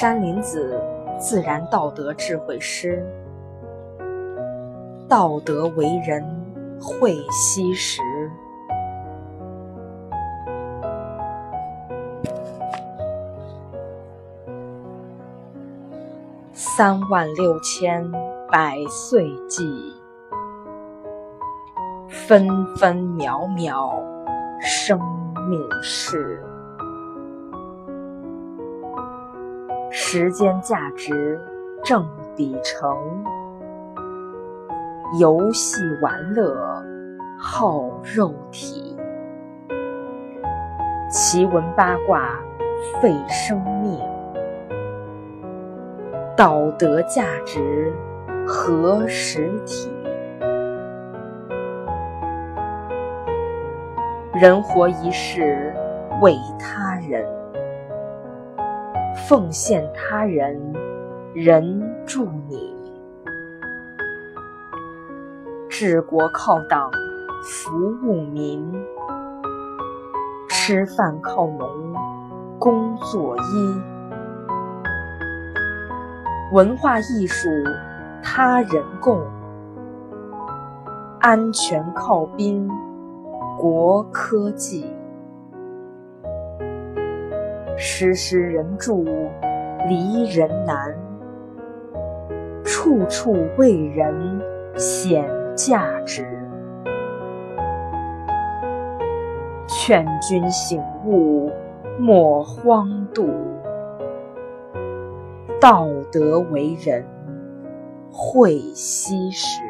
山林子自然道德智慧诗，道德为人会惜时。三万六千百岁计，分分秒秒生命事。时间价值正比成，游戏玩乐耗肉体，奇闻八卦费生命。道德价值何实体？人活一世为他人，奉献他人，人助你。治国靠党，服务民；吃饭靠农，工作医。文化艺术，他人共；安全靠兵，国科技。时时人助，离人难；处处为人显价值。劝君醒悟，莫荒度。道德为人，会惜时。